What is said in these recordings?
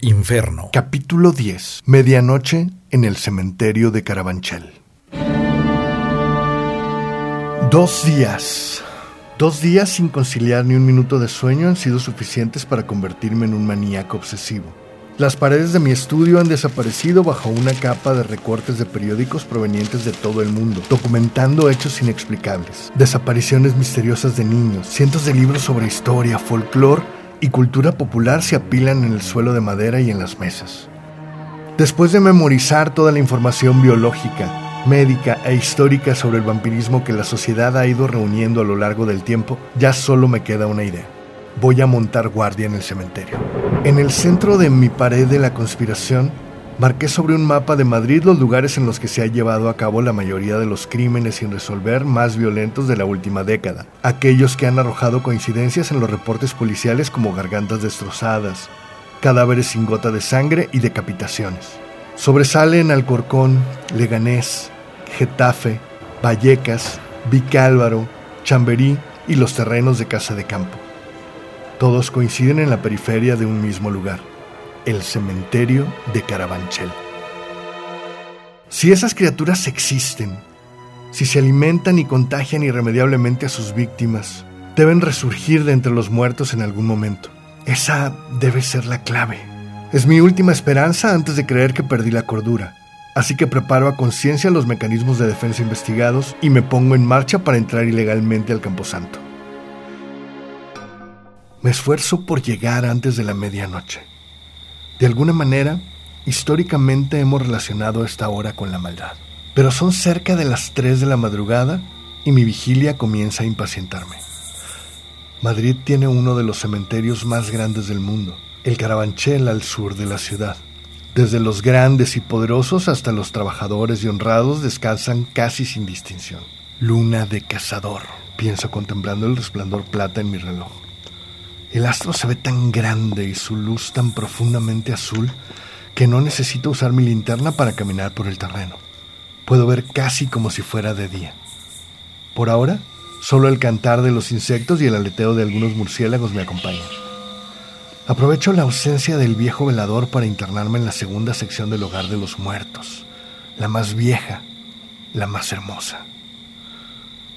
Inferno. Capítulo 10. Medianoche en el cementerio de Carabanchel. Dos días. Dos días sin conciliar ni un minuto de sueño han sido suficientes para convertirme en un maníaco obsesivo. Las paredes de mi estudio han desaparecido bajo una capa de recortes de periódicos provenientes de todo el mundo, documentando hechos inexplicables, desapariciones misteriosas de niños, cientos de libros sobre historia, folclore y cultura popular se apilan en el suelo de madera y en las mesas. Después de memorizar toda la información biológica, médica e histórica sobre el vampirismo que la sociedad ha ido reuniendo a lo largo del tiempo, ya solo me queda una idea. Voy a montar guardia en el cementerio. En el centro de mi pared de la conspiración Marqué sobre un mapa de Madrid los lugares en los que se ha llevado a cabo la mayoría de los crímenes sin resolver más violentos de la última década, aquellos que han arrojado coincidencias en los reportes policiales como gargantas destrozadas, cadáveres sin gota de sangre y decapitaciones. Sobresalen Alcorcón, Leganés, Getafe, Vallecas, Vicálvaro, Chamberí y los terrenos de Casa de Campo. Todos coinciden en la periferia de un mismo lugar el cementerio de Carabanchel. Si esas criaturas existen, si se alimentan y contagian irremediablemente a sus víctimas, deben resurgir de entre los muertos en algún momento. Esa debe ser la clave. Es mi última esperanza antes de creer que perdí la cordura. Así que preparo a conciencia los mecanismos de defensa investigados y me pongo en marcha para entrar ilegalmente al Camposanto. Me esfuerzo por llegar antes de la medianoche. De alguna manera, históricamente hemos relacionado esta hora con la maldad. Pero son cerca de las 3 de la madrugada y mi vigilia comienza a impacientarme. Madrid tiene uno de los cementerios más grandes del mundo, el Carabanchel al sur de la ciudad. Desde los grandes y poderosos hasta los trabajadores y honrados descansan casi sin distinción. Luna de cazador, pienso contemplando el resplandor plata en mi reloj. El astro se ve tan grande y su luz tan profundamente azul que no necesito usar mi linterna para caminar por el terreno. Puedo ver casi como si fuera de día. Por ahora, solo el cantar de los insectos y el aleteo de algunos murciélagos me acompañan. Aprovecho la ausencia del viejo velador para internarme en la segunda sección del hogar de los muertos, la más vieja, la más hermosa.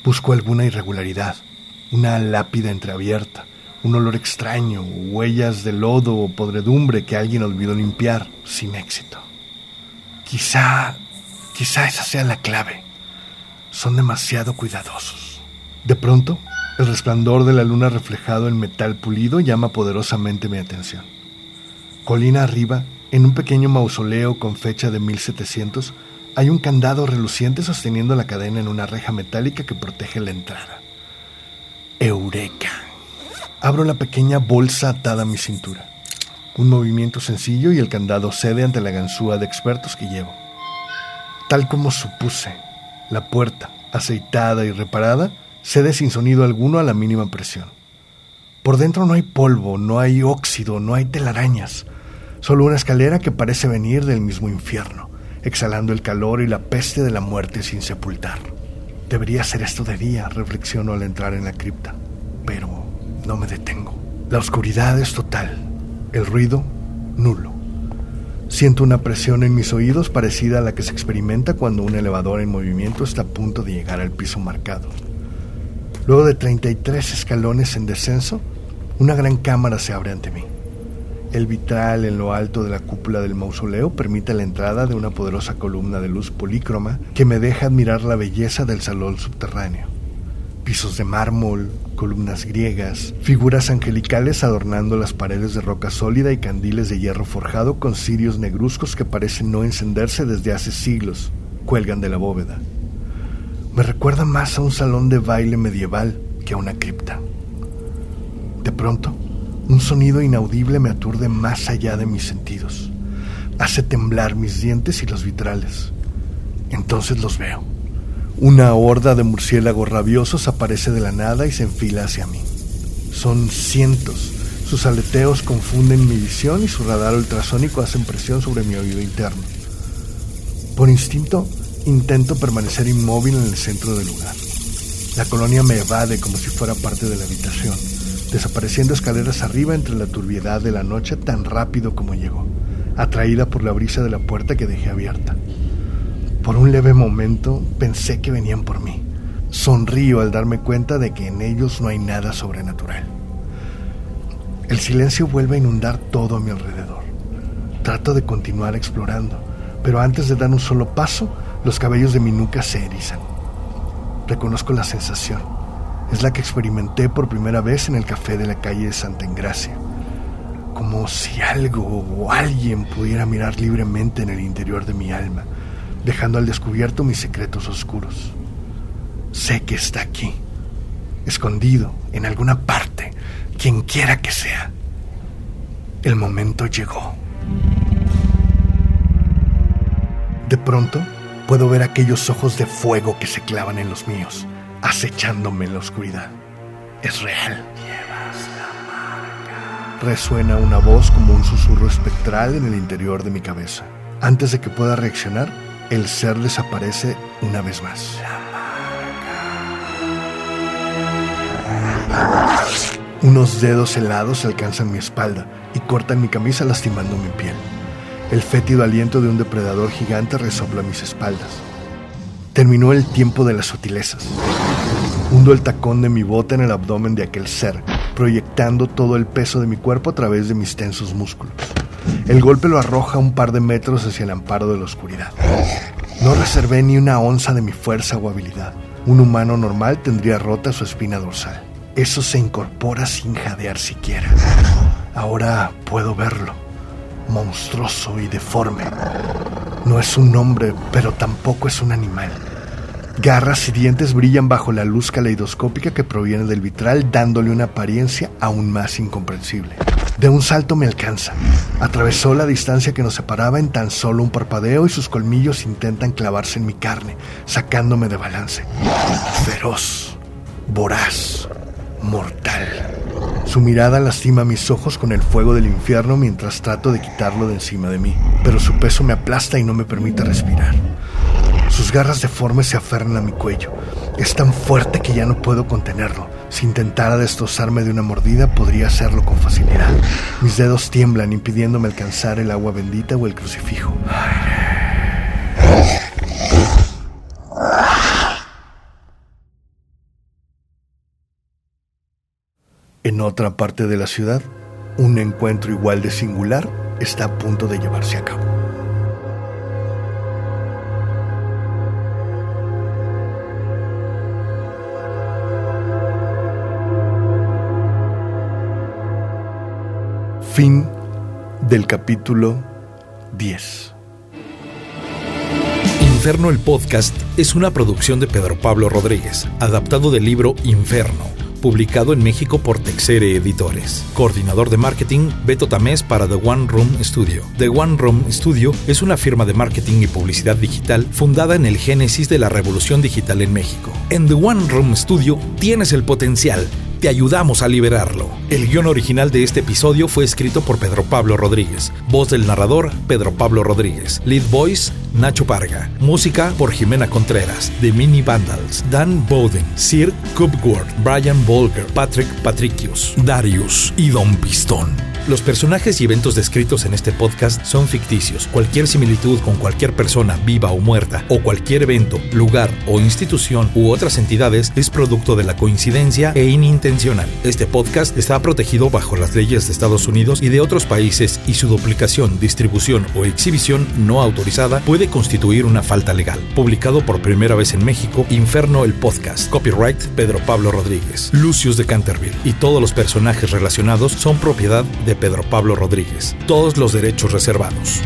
Busco alguna irregularidad, una lápida entreabierta, un olor extraño, huellas de lodo o podredumbre que alguien olvidó limpiar sin éxito. Quizá, quizá esa sea la clave. Son demasiado cuidadosos. De pronto, el resplandor de la luna reflejado en metal pulido llama poderosamente mi atención. Colina arriba, en un pequeño mausoleo con fecha de 1700, hay un candado reluciente sosteniendo la cadena en una reja metálica que protege la entrada. Eureka. Abro la pequeña bolsa atada a mi cintura. Un movimiento sencillo y el candado cede ante la ganzúa de expertos que llevo. Tal como supuse, la puerta, aceitada y reparada, cede sin sonido alguno a la mínima presión. Por dentro no hay polvo, no hay óxido, no hay telarañas, solo una escalera que parece venir del mismo infierno, exhalando el calor y la peste de la muerte sin sepultar. Debería ser esto de día, reflexiono al entrar en la cripta, pero no me detengo. La oscuridad es total, el ruido nulo. Siento una presión en mis oídos parecida a la que se experimenta cuando un elevador en movimiento está a punto de llegar al piso marcado. Luego de 33 escalones en descenso, una gran cámara se abre ante mí. El vitral en lo alto de la cúpula del mausoleo permite la entrada de una poderosa columna de luz polícroma que me deja admirar la belleza del salón subterráneo pisos de mármol, columnas griegas, figuras angelicales adornando las paredes de roca sólida y candiles de hierro forjado con cirios negruzcos que parecen no encenderse desde hace siglos, cuelgan de la bóveda. Me recuerda más a un salón de baile medieval que a una cripta. De pronto, un sonido inaudible me aturde más allá de mis sentidos. Hace temblar mis dientes y los vitrales. Entonces los veo una horda de murciélagos rabiosos aparece de la nada y se enfila hacia mí. Son cientos. Sus aleteos confunden mi visión y su radar ultrasónico hace presión sobre mi oído interno. Por instinto, intento permanecer inmóvil en el centro del lugar. La colonia me evade como si fuera parte de la habitación. desapareciendo escaleras arriba entre la turbiedad de la noche tan rápido como llegó, atraída por la brisa de la puerta que dejé abierta. Por un leve momento pensé que venían por mí. Sonrío al darme cuenta de que en ellos no hay nada sobrenatural. El silencio vuelve a inundar todo a mi alrededor. Trato de continuar explorando, pero antes de dar un solo paso, los cabellos de mi nuca se erizan. Reconozco la sensación. Es la que experimenté por primera vez en el café de la calle de Santa Engracia. Como si algo o alguien pudiera mirar libremente en el interior de mi alma, dejando al descubierto mis secretos oscuros. Sé que está aquí, escondido en alguna parte, quien quiera que sea. El momento llegó. De pronto, puedo ver aquellos ojos de fuego que se clavan en los míos, acechándome en la oscuridad. Es real. Resuena una voz como un susurro espectral en el interior de mi cabeza. Antes de que pueda reaccionar, el ser desaparece una vez más. Unos dedos helados alcanzan mi espalda y cortan mi camisa lastimando mi piel. El fétido aliento de un depredador gigante resopla mis espaldas. Terminó el tiempo de las sutilezas. Hundo el tacón de mi bota en el abdomen de aquel ser, proyectando todo el peso de mi cuerpo a través de mis tensos músculos. El golpe lo arroja un par de metros hacia el amparo de la oscuridad. No reservé ni una onza de mi fuerza o habilidad. Un humano normal tendría rota su espina dorsal. Eso se incorpora sin jadear siquiera. Ahora puedo verlo. Monstruoso y deforme. No es un hombre, pero tampoco es un animal. Garras y dientes brillan bajo la luz caleidoscópica que proviene del vitral, dándole una apariencia aún más incomprensible. De un salto me alcanza. Atravesó la distancia que nos separaba en tan solo un parpadeo y sus colmillos intentan clavarse en mi carne, sacándome de balance. Feroz, voraz, mortal. Su mirada lastima mis ojos con el fuego del infierno mientras trato de quitarlo de encima de mí, pero su peso me aplasta y no me permite respirar. Sus garras deformes se aferran a mi cuello. Es tan fuerte que ya no puedo contenerlo. Si intentara destrozarme de una mordida, podría hacerlo con facilidad. Mis dedos tiemblan impidiéndome alcanzar el agua bendita o el crucifijo. En otra parte de la ciudad, un encuentro igual de singular está a punto de llevarse a cabo. Fin del capítulo 10. Inferno el podcast es una producción de Pedro Pablo Rodríguez, adaptado del libro Inferno publicado en México por Texere Editores. Coordinador de marketing, Beto Tamés para The One Room Studio. The One Room Studio es una firma de marketing y publicidad digital fundada en el génesis de la revolución digital en México. En The One Room Studio tienes el potencial te ayudamos a liberarlo. El guion original de este episodio fue escrito por Pedro Pablo Rodríguez. Voz del narrador, Pedro Pablo Rodríguez. Lead voice, Nacho Parga. Música por Jimena Contreras, The Mini Vandals, Dan Bowden, Sir Cupworth, Brian Volker, Patrick Patricius, Darius y Don Pistón. Los personajes y eventos descritos en este podcast son ficticios. Cualquier similitud con cualquier persona viva o muerta, o cualquier evento, lugar o institución u otras entidades es producto de la coincidencia e Este podcast está protegido bajo las leyes de Estados Unidos y de otros países y su duplicación, distribución o exhibición no autorizada puede constituir una falta legal. Publicado por primera vez en México, Inferno el Podcast. Copyright Pedro Pablo Rodríguez. Lucius de Canterville. Y todos los personajes relacionados son propiedad de Pedro Pablo Rodríguez. Todos los derechos reservados.